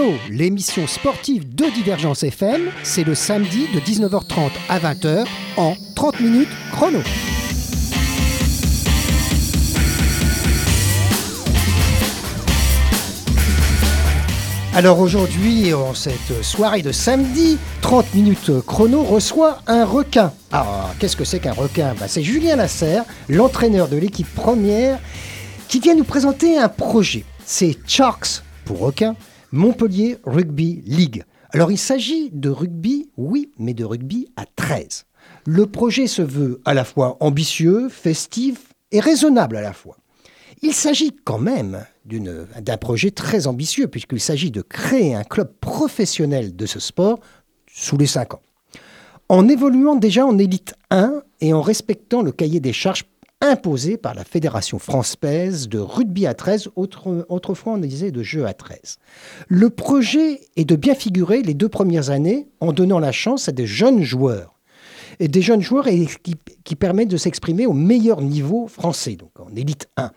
30 minutes chrono, l'émission sportive de Divergence FM, c'est le samedi de 19h30 à 20h en 30 minutes chrono. Alors aujourd'hui, en cette soirée de samedi, 30 minutes chrono reçoit un requin. Ah, qu'est-ce que c'est qu'un requin? Bah, C'est Julien Lasserre, l'entraîneur de l'équipe première, qui vient nous présenter un projet. C'est Sharks pour requin, Montpellier Rugby League. Alors il s'agit de rugby, oui, mais de rugby à 13. Le projet se veut à la fois ambitieux, festif et raisonnable à la fois. Il s'agit quand même d'un projet très ambitieux, puisqu'il s'agit de créer un club professionnel de ce sport sous les 5 ans. En évoluant déjà en élite 1 et en respectant le cahier des charges imposé par la Fédération française de rugby à 13, autrefois on disait de jeu à 13. Le projet est de bien figurer les deux premières années en donnant la chance à des jeunes joueurs. Et des jeunes joueurs qui, permettent de s'exprimer au meilleur niveau français, donc en élite 1.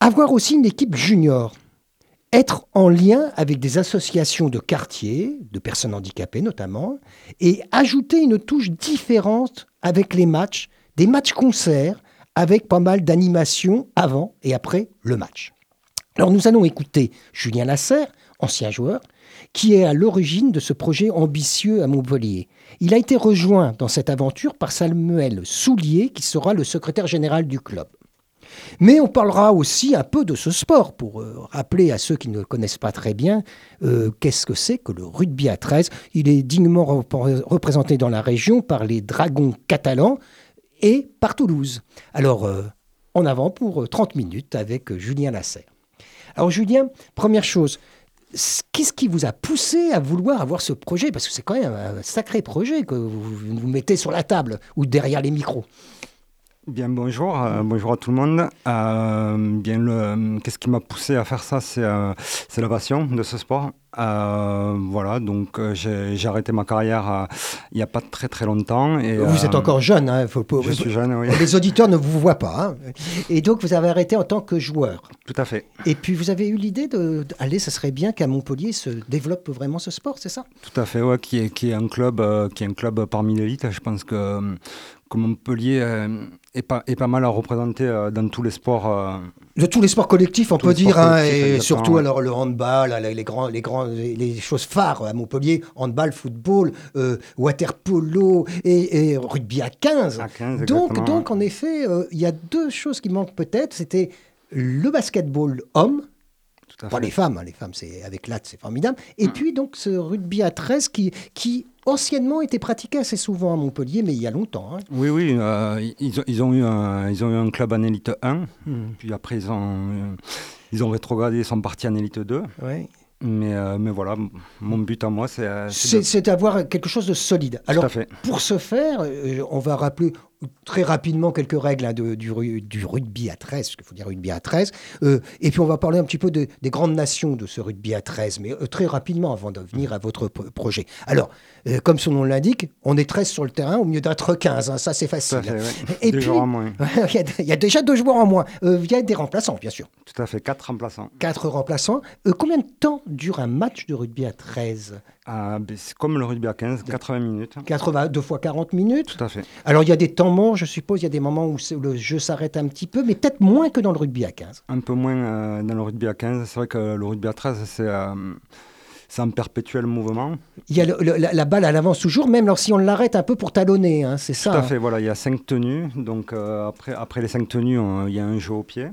Avoir aussi une équipe junior. Être en lien avec des associations de quartier, de personnes handicapées notamment, et ajouter une touche différente avec les matchs, des matchs concerts, avec pas mal d'animation avant et après le match. Alors nous allons écouter Julien Lasserre, ancien joueur, qui est à l'origine de ce projet ambitieux à Montpellier. Il a été rejoint dans cette aventure par Samuel Soulier, qui sera le secrétaire général du club. Mais on parlera aussi un peu de ce sport pour euh, rappeler à ceux qui ne le connaissent pas très bien euh, qu'est-ce que c'est que le rugby à 13. Il est dignement représenté dans la région par les Dragons catalans et par Toulouse. Alors, euh, en avant pour 30 minutes avec Julien Lasserre. Alors Julien, première chose, qu'est-ce qui vous a poussé à vouloir avoir ce projet? Parce que c'est quand même un sacré projet que vous, mettez sur la table ou derrière les micros. Bien, bonjour, euh, bonjour à tout le monde. Euh, bien, qu'est-ce qui m'a poussé à faire ça? Euh, c'est la passion de ce sport. Voilà, donc j'ai, j'ai arrêté ma carrière il n'y a pas très très longtemps. Et, vous êtes encore jeune, hein, faut, Je suis jeune, oui. Les auditeurs ne vous voient pas. Hein. Et donc vous avez arrêté en tant que joueur. Tout à fait. Et puis vous avez eu l'idée de, allez, ça serait bien qu'à Montpellier se développe vraiment ce sport, c'est ça? Tout à fait, ouais, qui est, qui est un club, qui est un club parmi l'élite. Je pense que que Montpellier euh, est, pas, est pas mal à représenter euh, dans tous les sports. Euh, de tous les sports collectifs, on peut dire, hein, et surtout alors le handball, les, grands, les, grands, les choses phares à Montpellier, handball, football, water polo et, rugby à 15. donc, donc, en effet, il y a deux choses qui manquent peut-être. C'était le basketball homme, pas les femmes, hein, les femmes, c'est avec l'AT, c'est formidable. Et mm. puis donc ce rugby à 13 qui, qui anciennement était pratiqué assez souvent à Montpellier, mais il y a longtemps. Hein. Oui, oui, euh, ils, ont, ils, ont eu un, ils ont eu un club en élite 1, mm. puis après ils ont, euh, ils ont rétrogradé, ils sont partis en élite 2. Oui. Mais, euh, mais voilà, mon but à moi, c'est... C'est d'avoir quelque chose de solide. Alors, fait. pour ce faire, on va rappeler très rapidement quelques règles hein, du, du, rugby à 13, parce qu'il faut dire rugby à 13. Euh, et puis on va parler un petit peu des grandes nations de ce rugby à 13, mais euh, très rapidement avant de venir à votre projet. Alors, euh, comme son nom l'indique, on est 13 sur le terrain au mieux d'être 15, hein, ça c'est facile. Et deux puis, joueurs en moins. il, y a, déjà deux joueurs en moins. il y a des remplaçants, bien sûr. Tout à fait, quatre remplaçants. Quatre remplaçants. combien de temps dure un match de rugby à 13 ah, c'est comme le rugby à 15, 80 minutes. 80, deux fois 40 minutes Tout à fait. Alors il y a des temps morts, je suppose, il y a des moments où le jeu s'arrête un petit peu, mais peut-être moins que dans le rugby à 15. Un peu moins euh, dans le rugby à 15. C'est vrai que le rugby à 13, euh, c'est un perpétuel mouvement. Il y a la, balle, elle avance toujours, même si on l'arrête un peu pour talonner, hein, c'est ça Tout à fait, voilà, il y a cinq tenues. Donc euh, après, après les cinq tenues, il y a un jeu au pied.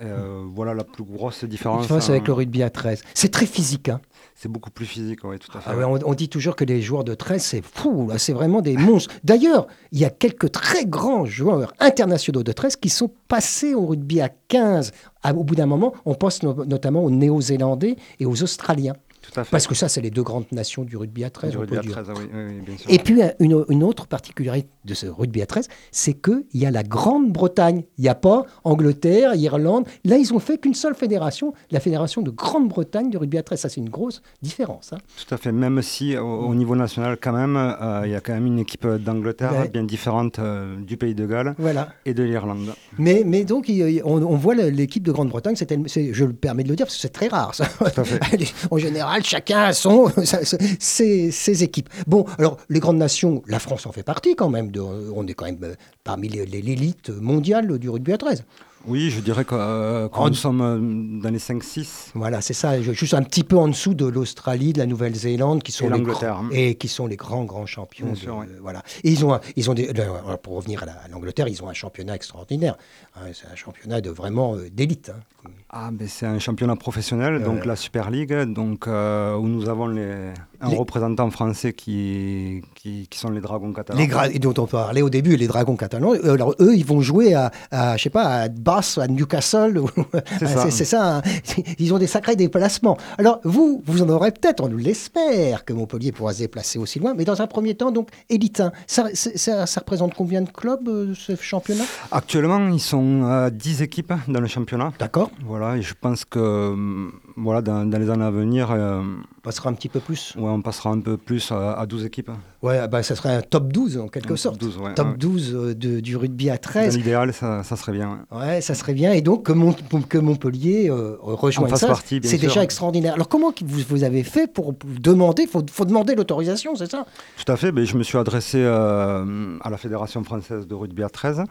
voilà la plus grosse différence. différence avec le rugby à 13. C'est très physique. Hein. C'est beaucoup plus physique, oui, tout à fait. Ah on, dit toujours que les joueurs de 13, c'est fou, c'est vraiment des monstres. D'ailleurs, il y a quelques très grands joueurs internationaux de 13 qui sont passés au rugby à 15. au bout d'un moment, on pense notamment aux Néo-Zélandais et aux Australiens. Tout à fait. Parce que ça, c'est les deux grandes nations du rugby à 13. Du on rugby peut à dire. 13, oui, oui, oui, bien sûr. Et puis, une, une autre particularité de ce rugby à 13, c'est qu'il y a la Grande-Bretagne. Il n'y a pas Angleterre, Irlande. Là, ils ont fait qu'une seule fédération, la fédération de Grande-Bretagne du rugby à 13. Ça, c'est une grosse différence. hein. Tout à fait, même si au, au niveau national, quand même, euh, il y a quand même une équipe d'Angleterre Ouais. bien différente euh, du pays de Galles Voilà. et de l'Irlande. Mais, mais donc, il- on, on voit l'équipe de Grande-Bretagne, je le permets de le dire, parce que c'est très rare. Ça. Tout à fait. en général, chacun a son, ses, équipes. Bon, alors, les grandes nations, la France en fait partie quand même. On est quand même euh, parmi l'élite mondiale du rugby à 13. Oui, je dirais que, euh, En- nous sommes euh, dans les 5-6. Voilà, c'est ça. Juste un petit peu en dessous de l'Australie, de la Nouvelle-Zélande, qui sont Et les grands- hein. et qui sont les grands grands champions. De- sûr. Voilà. Et ils ont, un- ils ont des, alors, pour revenir à la- à l'Angleterre, ils ont un championnat extraordinaire. Hein, c'est un championnat de vraiment euh, d'élite. hein. Ah, ben c'est un championnat professionnel, donc la Super League, donc, euh, où nous avons les, un Les- représentant français qui, qui, qui sont les Dragons catalans. Les dont on parlait au début, les Dragons catalans. euh, Alors eux, ils vont jouer à, à, je sais pas, à À Newcastle. C'est ça. hein. Ils ont des sacrés déplacements. Alors vous, vous en aurez peut-être, on l'espère, que Montpellier pourra se déplacer aussi loin. Mais dans un premier temps, donc élite 1. Ça, ça, ça représente combien de clubs euh, ce championnat? Actuellement, ils sont à 10 équipes dans le championnat. D'accord. Voilà, et je pense que hum, voilà, dans, dans les années à venir, euh, passera un petit peu plus. ouais, on passera un peu plus à, à 12 équipes. Ouais, bah, ça serait un top 12 en quelque Un top sorte. 12, ouais, top ouais. 12 euh, de- du rugby à Dans 13. l'idéal, ça, ça serait bien. ouais. Ouais, ça serait bien. Et donc, que, Mont- que Montpellier euh, rejoigne ça, c'est déjà extraordinaire. Alors, comment vous, vous avez fait pour demander Il faut, faut demander l'autorisation, c'est ça? Tout à fait, ben, je me suis adressé euh, à la Fédération française de rugby à 13.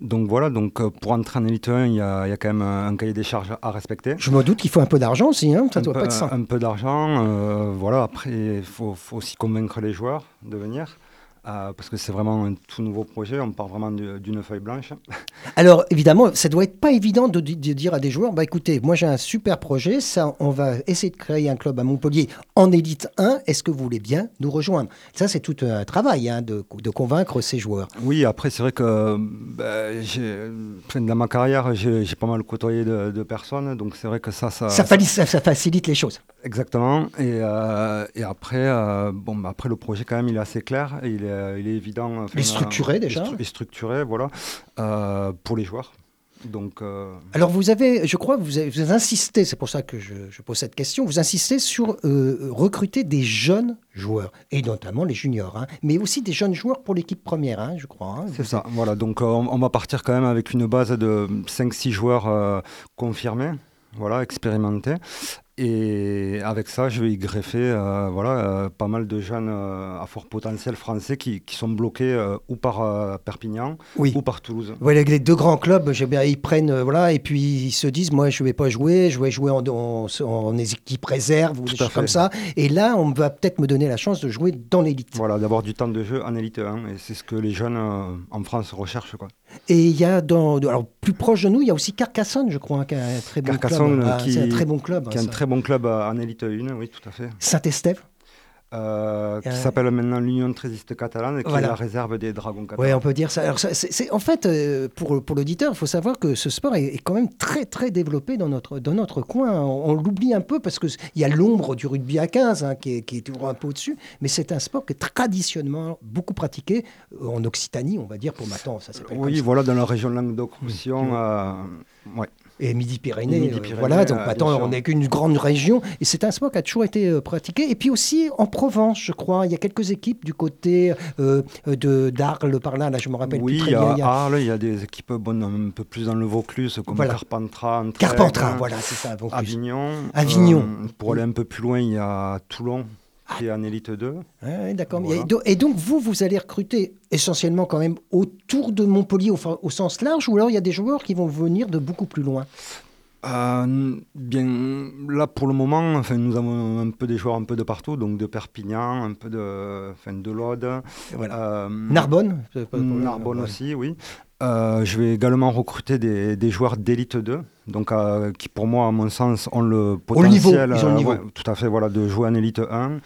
Donc voilà, donc, euh, pour entrer en élite 1, il y y a quand même un, cahier des charges à respecter. Je me doute qu'il faut un peu d'argent aussi. Hein ça un doit peu, pas être ça. un peu d'argent, euh, voilà. Après, il faut, faut aussi convaincre les joueurs de venir. euh, parce que c'est vraiment un tout nouveau projet, on part vraiment d'une feuille blanche. Alors, évidemment, ça doit être pas évident de, di- de dire à des joueurs bah, écoutez, moi j'ai un super projet, ça, on va essayer de créer un club à Montpellier en élite 1. Est-ce que vous voulez bien nous rejoindre? Ça, c'est tout un travail hein, de, de convaincre ces joueurs. Oui, après, c'est vrai que enfin, dans ma carrière, j'ai pas mal côtoyé de, de personnes, donc c'est vrai que ça, ça, Ça, fali- ça- ça facilite les choses. Exactement. Et, euh, et après, euh, bon, bah, après, le projet, quand même, il est assez clair. et il, est, il est évident. enfin, Il est structuré, euh, déjà. Il est structuré, voilà, euh, pour les joueurs. Donc, euh, Alors vous avez, je crois, vous avez, vous avez insisté, c'est pour ça que je, je pose cette question, vous insistez sur euh, recruter des jeunes joueurs, et notamment les juniors, hein, mais aussi des jeunes joueurs pour l'équipe première, hein, je crois. hein. c'est ça. Voilà. Donc, euh, on, on va partir quand même avec une base de 5-6 joueurs euh, confirmés, voilà, expérimentés. Et avec ça, je vais y greffer euh, voilà, euh, pas mal de jeunes euh, à fort potentiel français qui, qui sont bloqués ou par Perpignan Oui. ou par Toulouse. Voilà, les deux grands clubs, ils prennent, voilà, et puis ils se disent, moi, je vais pas jouer, je vais jouer en, en, en équipe réserve ou Tout des choses comme ça. Et là, on va peut-être me donner la chance de jouer dans l'élite. Voilà, d'avoir du temps de jeu en élite 1. Et c'est ce que les jeunes en France recherchent. Quoi. Et il y a dans, alors plus proche de nous, il y a aussi Carcassonne, je crois, hein, qui a un très bon Carcassonne, club. Ah, qui- c'est un très bon club. Qui est hein, un très bon club en élite 1, oui, tout à fait. Saint-Estève. Euh, qui Euh, s'appelle maintenant l'Union Trésiste Catalane, et qui Voilà. est la réserve des Dragons Oui, catalans. on peut dire ça. Alors, ça, c'est, en fait, euh, pour, pour l'auditeur, il faut savoir que ce sport est, est quand même très, très développé dans notre, dans notre coin. On, on l'oublie un peu parce qu'il y a l'ombre du rugby à 15 hein, qui, est, qui est toujours un peu au-dessus, mais c'est un sport qui est traditionnellement beaucoup pratiqué en Occitanie, on va dire, pour maintenant. Ça comme Oui, ça. voilà, dans la région Languedoc-Roussillon. euh, ouais. Et Midi-Pyrénées. Euh, Midi-Pyrénées, voilà, donc maintenant, on n'est qu'une grande région. Et c'est un sport qui a toujours été euh, pratiqué. Et puis aussi en Provence, je crois. Il y a quelques équipes du côté euh, de, d'Arles, par là, là, je me rappelle Oui, plus très bien. Arles, il y a des équipes un peu plus dans le Vaucluse, comme Voilà. Carpentras, Carpentras, voilà, c'est ça. Vaucluse. Avignon. Avignon. Euh, pour aller un peu plus loin, il y a Toulon, qui est en élite 2. Ouais, ouais, d'accord. Voilà. Et, do- et donc, vous, vous allez recruter essentiellement quand même autour de Montpellier au, sens large, ou alors il y a des joueurs qui vont venir de beaucoup plus loin? Euh, bien, là pour le moment, enfin, nous avons un peu des joueurs un peu de partout, donc de Perpignan, un peu de, enfin, de l'Aude, Voilà. euh, Narbonne Narbonne aussi, oui. Euh, je vais également recruter des, des joueurs d'élite 2, donc euh, qui pour moi, à mon sens, ont le Au niveau, potentiel, ils ont le euh, niveau. ouais, tout à fait, voilà, de jouer en élite 1.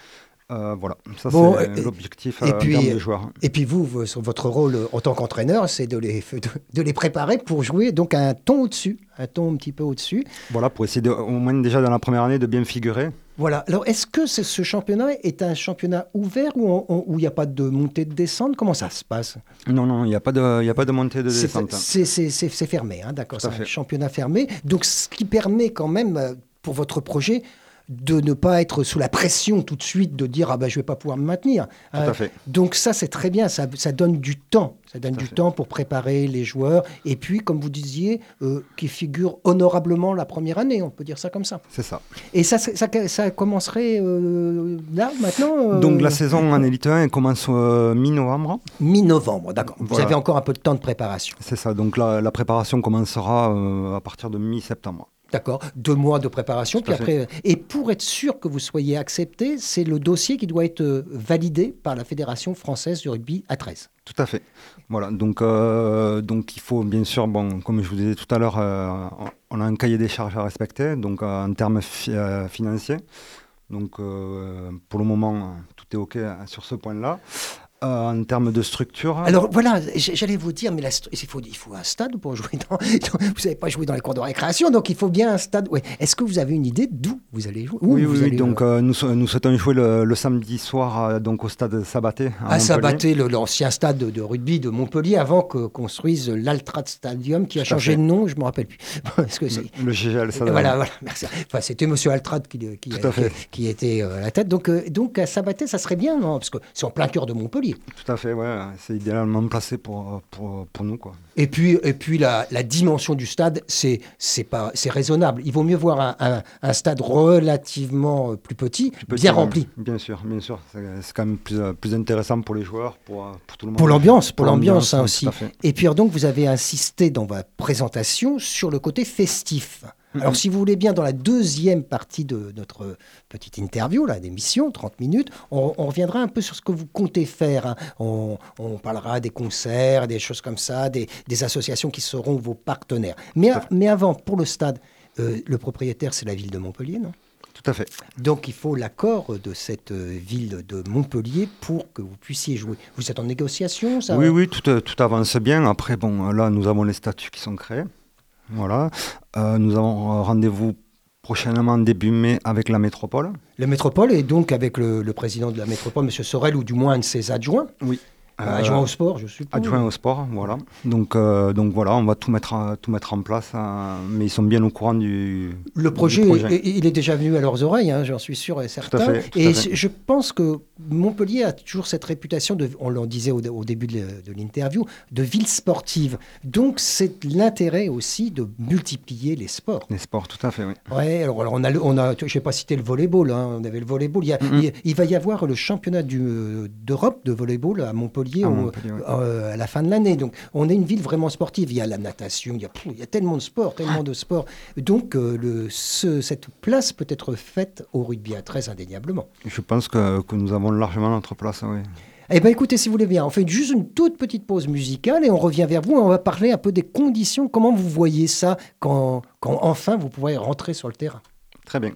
Euh, voilà, ça Bon, c'est l'objectif et euh, joueurs. Et puis vous, votre rôle en tant qu'entraîneur, c'est de les, de, de les préparer pour jouer donc un ton au-dessus, un ton un petit peu au-dessus. Voilà, pour essayer de, au moins déjà dans la première année de bien figurer. Voilà. Alors, est-ce que ce, ce championnat est un championnat ouvert où il n'y a pas de montée de descente? Comment ça se passe? Non, non, il n'y a, pas de- y a pas de montée de descente. c'est- fermé, hein, d'accord. C'est un championnat fermé. Donc, ce qui permet quand même, euh, pour votre projet, de ne pas être sous la pression tout de suite de dire ah ben je vais pas pouvoir me maintenir. Tout à fait. Donc ça c'est très bien, ça, ça donne du temps, ça donne Tout du fait. temps pour préparer les joueurs et puis comme vous disiez, euh, qui figurent honorablement la première année, on peut dire ça comme ça. C'est ça. Et ça, ça, ça- commencerait euh, là maintenant. euh, Donc la saison en Elite 1 elle commence mi-novembre. mi-novembre, d'accord. Vous avez encore un peu de temps de préparation, C'est ça. Donc la, la préparation commencera à partir de mi-septembre. D'accord. Deux mois de préparation, puis après. euh, Et pour être sûr que vous soyez accepté, c'est le dossier qui doit être euh, validé par la Fédération française du rugby à 13. Tout à fait. Voilà. Donc, euh, donc il faut bien sûr, bon, comme je vous disais tout à l'heure, euh, on a un cahier des charges à respecter, donc euh, en termes fi- financiers. Donc pour le moment, tout est OK sur ce point-là. Euh, en termes de structure, Alors voilà, j'allais vous dire, mais la il, faut, il faut un stade pour jouer dans. Vous n'avez pas joué dans les cours de récréation, donc il faut bien un stade. Ouais. Est-ce que vous avez une idée d'où vous allez jouer? Oui, oui, allez, donc euh, nous, sou- nous souhaitons jouer le, le samedi soir euh, donc au stade Sabaté. à. Sabaté, le- l'ancien stade de, de rugby de Montpellier, avant que construise l'Altrad Stadium, qui a changé fait. de nom, je ne me rappelle plus. Que c'est Le GGL, ça voilà, voilà, merci. Enfin, c'était Monsieur Altrad qui, qui, qui- qui était à la tête. Donc, donc à Sabaté, ça serait bien, non? Parce que c'est en plein cœur de Montpellier. Tout à fait, ouais. C'est idéalement placé pour, pour, pour nous, quoi. Et puis, et puis la, la dimension du stade, c'est c'est pas c'est raisonnable. Il vaut mieux voir un, un- un stade relativement euh, plus petit, Plus petit, bien rempli. Bien sûr, bien sûr. C'est quand même plus, euh, plus intéressant pour les joueurs, pour, euh, pour tout le monde. Pour l'ambiance, pour l'ambiance hein, aussi. Et puis donc vous avez insisté dans votre présentation sur le côté festif. Alors si vous voulez bien, dans la deuxième partie de notre petite interview, là, d'émission, 30 minutes, on, on reviendra un peu sur ce que vous comptez faire. hein. On, on parlera des concerts, des choses comme ça, des, des associations qui seront vos partenaires. Mais, à avant, pour le stade, euh, le propriétaire, c'est la ville de Montpellier, non? Tout à fait. donc il faut l'accord de cette euh, ville de Montpellier pour que vous puissiez jouer. Vous êtes en négociation ça? Oui, oui, tout, euh, tout avance bien. Après, bon, là, nous avons les statuts qui sont créés. Voilà. Euh, nous avons euh, rendez-vous prochainement début mai avec la métropole. La métropole est donc avec le, le président de la métropole, M. Sorel, ou du moins un de ses adjoints, Oui. Euh, adjoint au sport, je suppose. Adjoint au sport, voilà. Donc, euh, donc voilà, on va tout mettre, à- tout mettre en place, euh, mais ils sont bien au courant du. Le projet, du projet. est- il est déjà venu à leurs oreilles, hein, j'en suis sûr et certain. fait, tout à et fait. je pense que Montpellier a toujours cette réputation, de, on l'en disait au, au début de, l'interview, de ville sportive. Donc c'est l'intérêt aussi de multiplier les sports. Les sports, tout à fait, oui. Ouais, alors, alors on a, le- on a, je n'ai pas cité le volleyball, hein, on avait le volleyball. Il, y a- Mhm. il, il va y avoir le championnat euh, d'Europe de volleyball à Montpellier, À Montpellier, ouais. euh, à la fin de l'année. Donc on est une ville vraiment sportive. Il y a la natation, il y a, pff, il y a tellement de sports, tellement de sports. Donc euh, le, ce- cette place peut être faite au rugby à 13 indéniablement. Je pense que, que nous avons largement notre place, oui. Eh bien écoutez, si vous voulez bien, on fait juste une toute petite pause musicale et on revient vers vous. On va parler un peu des conditions, comment vous voyez ça quand, quand enfin vous pourrez rentrer sur le terrain? Très bien.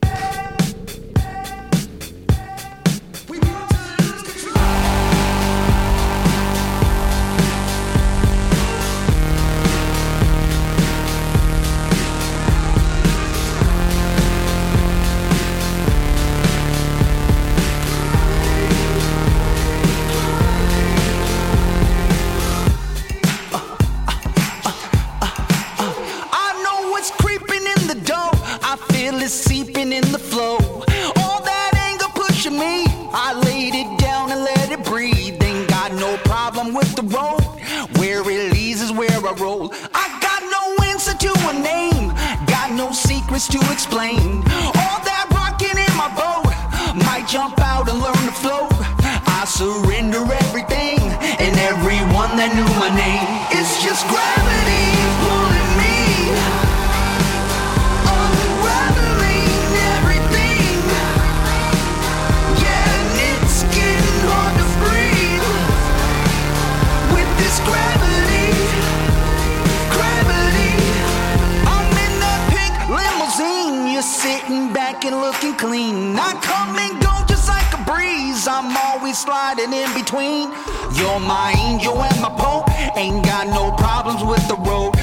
Sliding in between. You're my angel and my pope. Ain't got no problems with the road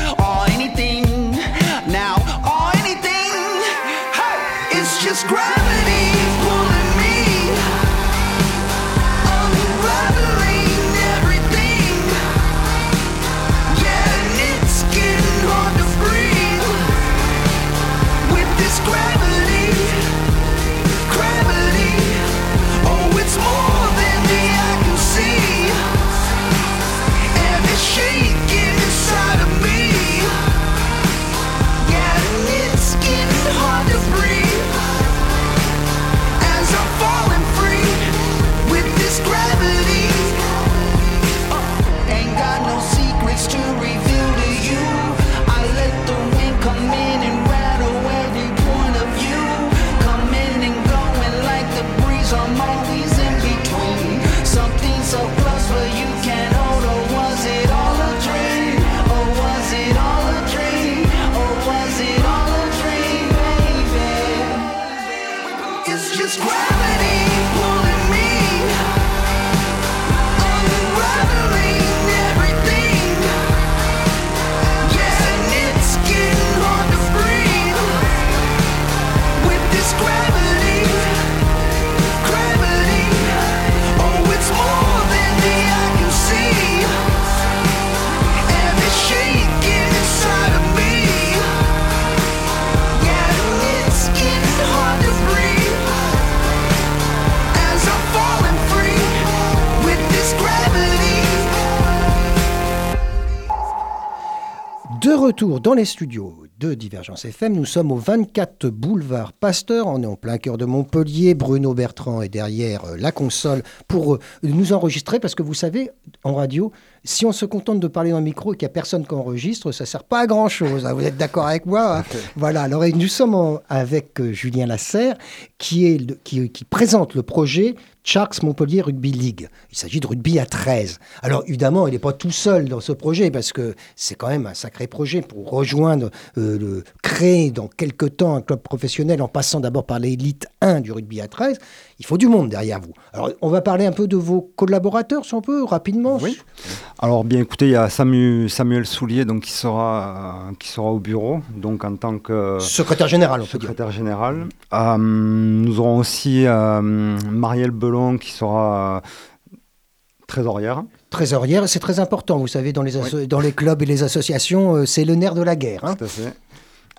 retour dans les studios de Divergence FM, nous sommes au 24 boulevard Pasteur, on est en plein cœur de Montpellier, Bruno Bertrand est derrière euh, la console pour euh, nous enregistrer parce que vous savez, en radio, si on se contente de parler dans le micro et qu'il n'y a personne qui enregistre, ça ne sert pas à grand chose. Vous êtes d'accord avec moi hein Voilà, alors et nous sommes en- avec euh, Julien Lasserre qui, est le- qui, qui présente le projet Sharks Montpellier Rugby League. Il s'agit de rugby à 13. Alors évidemment, il n'est pas tout seul dans ce projet parce que c'est quand même un sacré projet pour rejoindre, euh, le, créer dans quelques temps un club professionnel en passant d'abord par l'élite 1 du rugby à 13. Il faut du monde derrière vous. Alors on va parler un peu de vos collaborateurs, si on peut, rapidement. Oui. Alors bien écoutez, il y a Samu- Samuel Soulier donc, qui, sera, euh, qui sera au bureau, donc en tant que Secrétaire général, on peut dire. secrétaire général. Euh, nous aurons aussi euh, Marielle Belon qui sera trésorière. Trésorière, c'est très important, vous savez, dans les, asso- dans les clubs et les associations, euh, c'est le nerf de la guerre. hein. Tout à fait.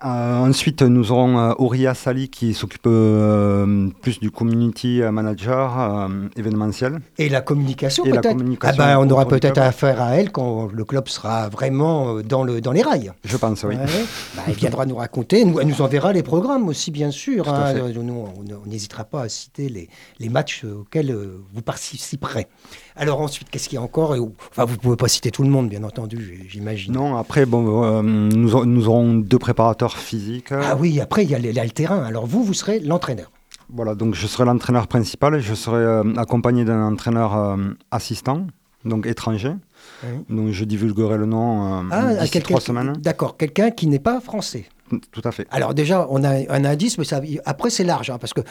Euh, ensuite, nous aurons euh, Auria Sali qui s'occupe euh, plus du community manager euh, événementiel. Et la communication peut-être Ah ben, on aura peut-être affaire à elle quand le club sera vraiment dans, le, dans les rails. Je pense, oui. Ouais. Bah, elle viendra nous raconter, nous- elle nous enverra les programmes aussi, bien sûr. Hein. Nous, on n'hésitera pas à citer les, les matchs auxquels vous participerez. Alors ensuite, qu'est-ce qu'il y a encore Enfin, vous ne pouvez pas citer tout le monde, bien entendu, j'imagine. Non, après, bon, euh, nous, aurons- nous aurons deux préparateurs physiques. Ah oui, après, il y a les- le terrain. Alors vous, vous serez l'entraîneur. Voilà, donc je serai l'entraîneur principal et je serai euh, accompagné d'un entraîneur euh, assistant, donc étranger. Oui. Donc je divulguerai le nom Ah, d'ici quelqu'un trois semaines. D'accord, quelqu'un qui n'est pas français. Tout à fait. Alors déjà, on a un indice, mais après c'est large, hein, parce que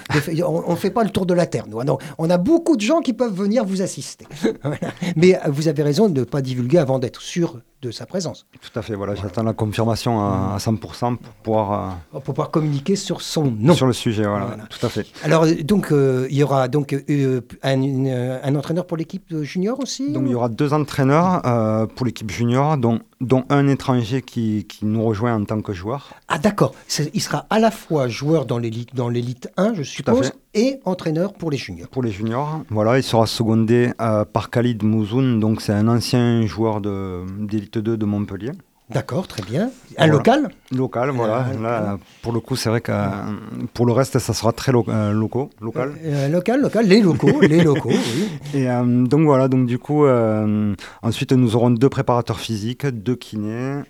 on ne fait pas le tour de la Terre. Nous, hein. On a beaucoup de gens qui peuvent venir vous assister. Mais euh, vous avez raison de ne pas divulguer avant d'être sûr de sa présence, Tout à fait, voilà, j'attends la confirmation à, à 100% pour pouvoir... pour pouvoir communiquer sur son euh, nom. Sur le sujet, voilà, Voilà. tout à fait. Alors euh, donc, euh, il y aura donc euh, un, une- un entraîneur pour l'équipe junior aussi Donc il y aura deux entraîneurs euh, pour l'équipe junior, dont, dont un étranger qui, qui nous rejoint en tant que joueur. Ah d'accord, il sera à la fois joueur dans l'élite dans l'élite 1, je suppose, et entraîneur pour les juniors. Pour les juniors, voilà, il sera secondé euh, par Khalid Mouzoun, donc c'est un ancien joueur de- d'élite 2 de Montpellier. D'accord, très bien. Un Voilà. local Local, voilà. Euh, Là, pour le coup, c'est vrai que euh, pour le reste, ça sera très lo- euh, locaux, local. Euh, local, local, les locaux, les locaux, oui. Et donc voilà, donc du coup, ensuite nous aurons deux préparateurs physiques, deux kinés,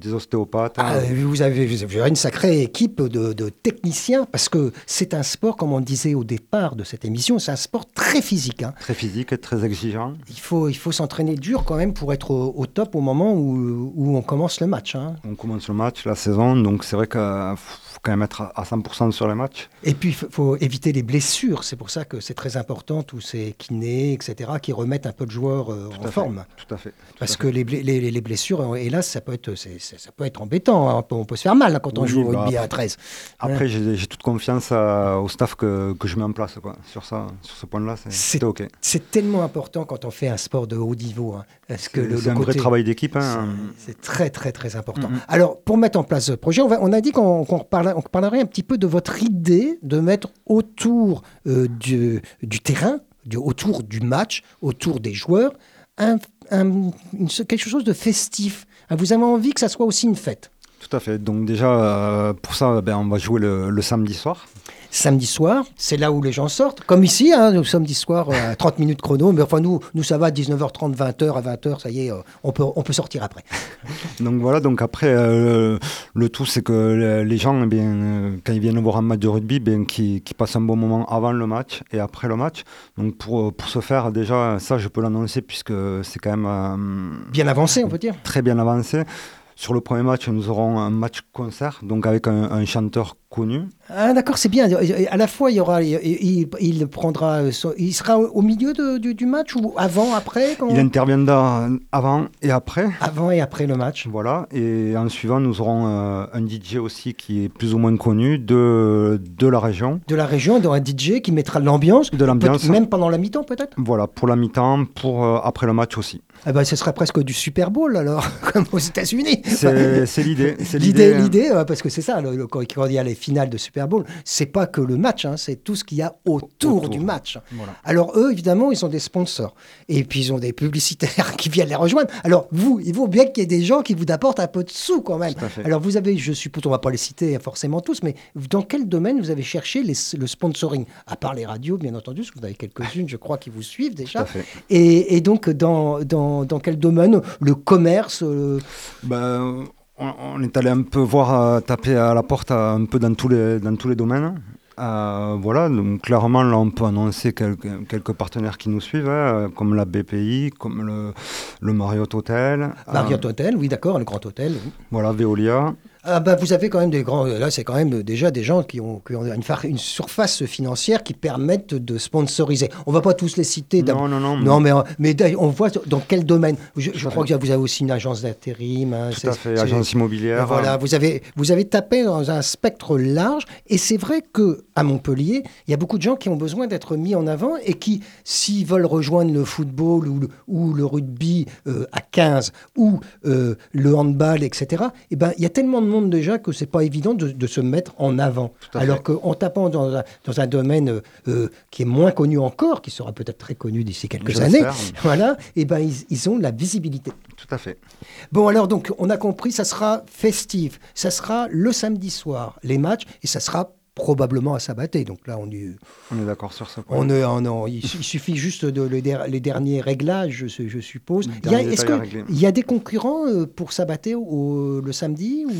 des ostéopathes. Ah, vous, avez, vous avez une sacrée équipe de, de techniciens parce que c'est un sport, comme on disait au départ de cette émission, c'est un sport très physique. hein. Très physique, très exigeant. Il faut, il faut s'entraîner dur quand même pour être au, au top au moment où, où on commence le match. hein. On commence le match, la saison, donc c'est vrai qu'il faut quand même être à- à 100% sur les matchs. Et puis, il faut- faut éviter les blessures. C'est pour ça que c'est très important, tous ces kinés, etc., qui remettent un peu de joueurs euh, en fait, forme. Tout à fait. tout Parce à que les, bla- les- les blessures, euh, hélas, ça peut être, c'est- ça peut être embêtant. hein. On, peut, on peut se faire mal quand on Oui, joue au bah, rugby à après- 13. Après, j'ai j'ai toute confiance euh, au staff que, que je mets en place. Quoi. Sur, ça, sur ce point-là, c'est- OK. C'est tellement important quand on fait un sport de haut niveau. hein. Parce que C'est le, le un vrai côté- travail d'équipe. hein. C'est très, très, très important. Mhm. Alors, pour mettre en place ce projet, on, va- on a dit qu'on qu'on on parlerait un petit peu de votre idée de mettre autour euh, du, terrain, autour du match, autour des joueurs, quelque chose de festif. Hein, Vous avez envie que ça soit aussi une fête? Tout à fait. Donc déjà, euh, pour ça, ben, on va jouer le samedi soir. Samedi soir, c'est là où les gens sortent. Comme ici, hein, le samedi soir, euh, à 30 minutes chrono. Mais enfin, nous, nous ça va, 19h30, 20h, à 20h, ça y est, euh, on, peut, on peut sortir après. Donc voilà, donc après, euh, le tout, c'est que le- les gens, eh bien, quand ils viennent voir un match de rugby, bien, qui, qui passent un bon moment avant le match et après le match. Donc pour, pour ce faire, déjà, ça, je peux l'annoncer puisque c'est quand même euh, Bien avancé, on peut dire. très bien avancé. Sur le premier match, nous aurons un match concert, donc avec un, un chanteur connu. Ah d'accord, c'est bien. À la fois, il y aura, il, il- il prendra, euh, il sera au milieu de- du, du match ou avant, après, quand- Il interviendra avant et après. avant et après le match. Voilà, et en suivant, nous aurons euh, un DJ aussi qui est plus ou moins connu de, de la région. De la région, dans un DJ qui mettra de l'ambiance, De l'ambiance. même pendant la mi-temps peut-être. Voilà, pour la mi-temps, pour euh, après le match aussi. Ah ben, ce serait presque du Super Bowl alors, comme aux États-Unis. C'est l'idée. L'idée, hein. l'idée, euh, parce que c'est ça, le- le- quand il y a les finales de Super Bowl, c'est pas que le match, hein, c'est tout ce qu'il y a autour, Autour. du match. Voilà. Alors eux, évidemment, ils ont des sponsors. Et puis ils ont des publicitaires qui viennent les rejoindre. Alors vous, il vaut bien qu'il y ait des gens qui vous apportent un peu de sous quand même. Alors vous avez, je suppose, on va pas les citer forcément tous, mais dans quel domaine vous avez cherché les- le sponsoring? À part les radios, bien entendu, parce que vous avez quelques-unes, je crois, qui vous suivent Tout déjà. à fait. Et, et donc, dans, dans, dans quel domaine? Le commerce euh, Ben, on, on est allé un peu voir, euh, taper à la porte euh, un peu dans tous les, dans tous les domaines. Euh, voilà, donc clairement, là, on peut annoncer quelques, quelques partenaires qui nous suivent, hein, comme la BPI, comme le, le Marriott Hotel. Marriott euh, Hotel, oui, d'accord, le grand hôtel. oui. voilà, Veolia. Ah bah, vous avez quand même des grands. Là, c'est quand même déjà des gens qui ont, qui ont une, surface financière qui permettent de sponsoriser. On va pas tous les citer. Non, non, non. Non, mais, mais d'ailleurs, on voit dans quel domaine? Je, crois que vous avez aussi une agence d'intérim. hein, Tout à fait, agence immobilière. Voilà, vous avez, vous avez tapé dans un spectre large. Et c'est vrai que à Montpellier, il y a beaucoup de gens qui ont besoin d'être mis en avant et qui, s'ils veulent rejoindre le football ou le, ou le rugby euh, à 15 ou euh, le handball, etc., eh ben, il y a tellement de monde déjà que c'est pas évident de, de se mettre en avant. Alors qu'en tapant dans un, dans un domaine euh, euh, qui est moins connu encore, qui sera peut-être très connu d'ici quelques années, voilà, eh ben, ils, ils ont la visibilité. Tout à fait. Bon, alors, donc, on a compris, ça sera festif. Ça sera le samedi soir, les matchs, et ça sera probablement à Sabaté. Donc là, on est, On est d'accord sur ce point. on est, on il, il suffit juste de le der- les derniers réglages, je, je suppose. Il y a, derniers est-ce détails à que- régler. il y a des concurrents euh, pour Sabaté au- le samedi ou...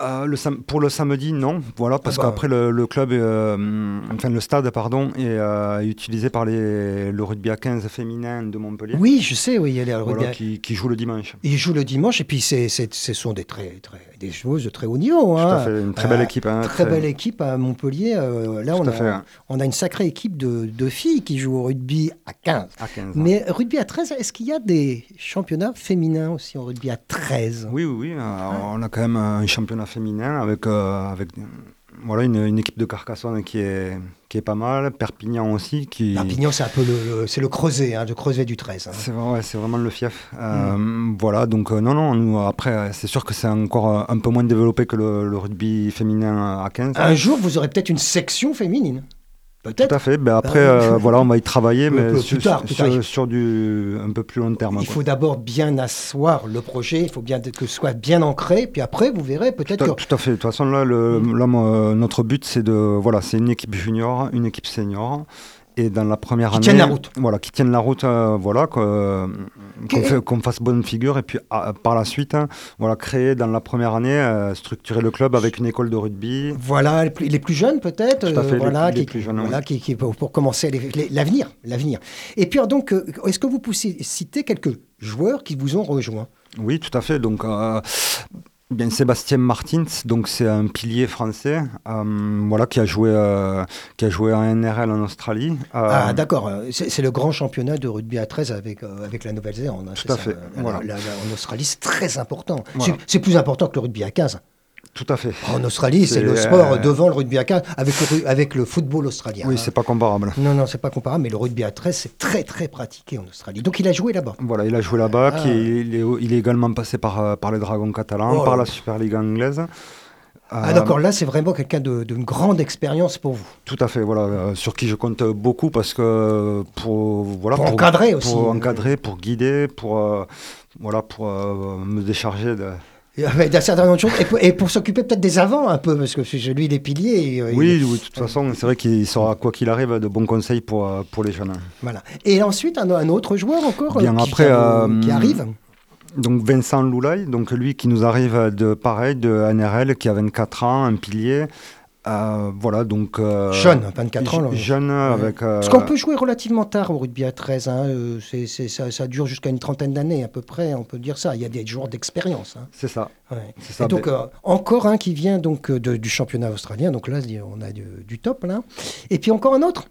Euh, le pour le samedi, non. Voilà, parce Ah bah. qu'après le, le club, euh, enfin le stade, pardon, est euh, utilisé par les, le rugby à 15 féminin de Montpellier. Oui, je sais, oui, il y a les Voilà, rugby- qui, qui joue le dimanche. Ils jouent le dimanche et puis c'est, c'est- ce sont des, très, très, des joueuses de très haut niveau. Tout hein. à fait, une très belle équipe. hein, Très belle équipe à Montpellier. là, Tout on à a, fait, hein. on a une sacrée équipe de, de filles qui jouent au rugby à 15. À 15. hein. Mais rugby à 13, est-ce qu'il y a des championnats féminins aussi en rugby à 13 Oui, oui, oui. euh, On a quand même un championnat féminin avec, euh, avec voilà, une, une équipe de Carcassonne qui est, qui est pas mal. Perpignan aussi. Qui... Perpignan, c'est un peu le, le- c'est le creuset, hein, le creuset du 13. hein. C'est ouais, vraiment le fief. Euh, Voilà, donc euh, non, non, nous, après, c'est sûr que c'est encore un peu moins développé que le, le rugby féminin à 15. Un jour, vous aurez peut-être une section féminine. Peut-être. Tout à fait. Ben après, Euh, euh, voilà, on va y travailler, mais plus sur, tard, sur- du un peu plus long terme. Il quoi. faut d'abord bien asseoir le projet, il faut bien que ce soit bien ancré, puis après, vous verrez peut-être Tout que... tout à fait. De toute façon, là, le, là, moi, notre but, c'est de, voilà, c'est une équipe junior, une équipe senior, et dans la première Qui année, tiennent la route. Voilà, qui tiennent la route, euh, voilà, que- qu'on qu'on fasse bonne figure et puis ah, par la suite, hein, voilà, créer dans la première année, euh, structurer le club avec une école de rugby. Voilà, les plus, jeunes peut-être, voilà, les qui, jeunes, voilà, qui, qui- pour, pour commencer l'avenir, l'avenir. Et puis alors, donc, euh, est-ce que vous pouvez citer quelques joueurs qui vous ont rejoint? Oui, tout à fait. Donc, euh, bien Sébastien Martins, donc c'est un pilier français, euh, voilà, qui a joué, euh, qui a joué en NRL en Australie. Euh, Ah d'accord, c'est le grand championnat de rugby à 13 avec, euh, avec la Nouvelle-Zélande. hein, Tout à ça, fait, la- voilà. la- la- en Australie, c'est très important. Voilà. C'est plus important que le rugby à 15. Tout à fait. En Australie, c'est le sport euh, devant le rugby à 15 avec le, ru- avec le football australien. Oui, hein. c'est pas comparable. Non, non, c'est pas comparable, mais le rugby à 13, c'est très, très pratiqué en Australie. Donc il a joué là-bas. Voilà, il a joué là-bas, Ah. il, est, il est également passé par, euh, par les Dragons catalans, Oh par la Super League anglaise. Ah Euh, d'accord, là c'est vraiment quelqu'un d'une grande expérience pour vous. Tout à fait, voilà, euh, sur qui je compte beaucoup parce que pour voilà Pour encadrer aussi. pour encadrer, pour guider, pour euh, voilà, pour me décharger de. Et avec d'un certain nombre de choses. Et pour, s'occuper peut-être des avants un peu, parce que c'est lui, il est pilier. et, euh, il- Oui, oui, de toute façon, c'est vrai qu'il sera quoi qu'il arrive de bons conseils pour euh, pour les jeunes. Voilà. Et ensuite, un, un autre joueur encore Bien euh, qui, après, euh, qui arrive. Donc Vincent Loulay, donc lui qui nous arrive de pareil de NRL, qui a 24 ans, un pilier. Euh, voilà, donc. euh, Jeune, 24 ans. là. je- Jeune avec. euh, Parce qu'on peut jouer relativement tard au rugby à 13. hein, euh, c'est- ça, ça dure jusqu'à une trentaine d'années à peu près, on peut dire ça. Il y a des joueurs d'expérience. hein. C'est ça. Ouais. C'est ça. Et donc, mais- euh, encore un qui vient donc euh, de- du championnat australien. Donc là, on a du, du top là. Et puis encore un autre.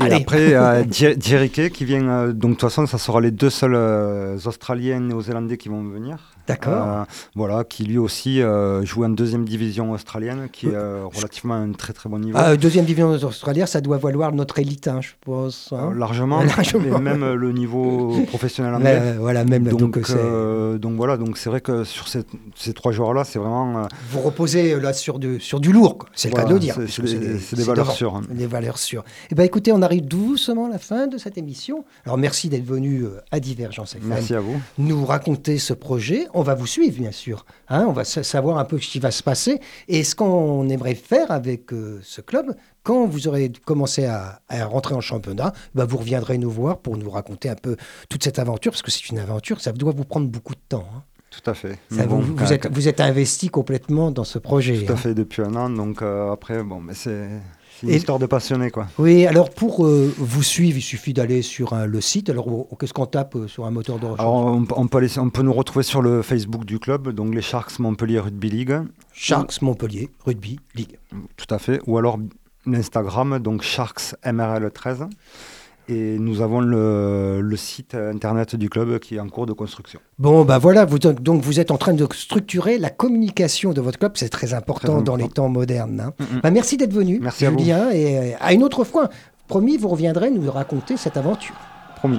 Et Allez. après, euh, qui vient. euh, donc, de toute façon, ça sera les deux seuls euh, Australiens et Néo-Zélandais qui vont venir. D'accord. Euh, voilà, qui lui aussi euh, joue en deuxième division australienne, qui est euh, relativement à un très très bon niveau. Ah, deuxième division australienne, ça doit valoir notre élite, hein, je pense. hein. Largement, Largement. et même le niveau professionnel anglais. voilà, même Donc, donc, c'est- donc voilà, donc c'est vrai que sur ces, ces trois joueurs-là, c'est vraiment. vous reposez là sur du, sur du lourd, c'est le cas de dire. c'est- des- valeurs sûres. hein. Des valeurs sûres. Eh ben, écoutez, on arrive doucement à la fin de cette émission. Alors merci d'être venu à Divergence FM Merci à vous. nous raconter ce projet. On va vous suivre, bien sûr. Hein, on va sa- savoir un peu ce qui va se passer et ce qu'on aimerait faire avec euh, ce club. Quand vous aurez commencé à, à rentrer en championnat, bah, vous reviendrez nous voir pour nous raconter un peu toute cette aventure, parce que c'est une aventure, ça doit vous prendre beaucoup de temps. hein. Tout à fait. Ça, bon, vous, êtes, vous êtes investi complètement dans ce projet. Tout à hein. fait depuis un an, donc euh, après, bon, mais c'est une Et- histoire de passionné, quoi. Oui, alors pour euh, vous suivre, il suffit d'aller sur un- le site. Alors, qu'est-ce qu'on tape euh, sur un moteur de recherche? Alors, on, on peut aller- on peut nous retrouver sur le Facebook du club, donc les Sharks Montpellier Rugby League, Sharks Montpellier Rugby League. tout à fait, ou alors l'Instagram, donc Sharks MRL 13. Et nous avons le, le site internet du club qui est en cours de construction. Bon, bah voilà, vous, donc vous êtes en train de structurer la communication de votre club, c'est très important dans les temps modernes. hein. Mhm. Bah, merci d'être venu, Merci à vous. Julien, et euh, à une autre fois. Promis, vous reviendrez nous raconter cette aventure. Promis.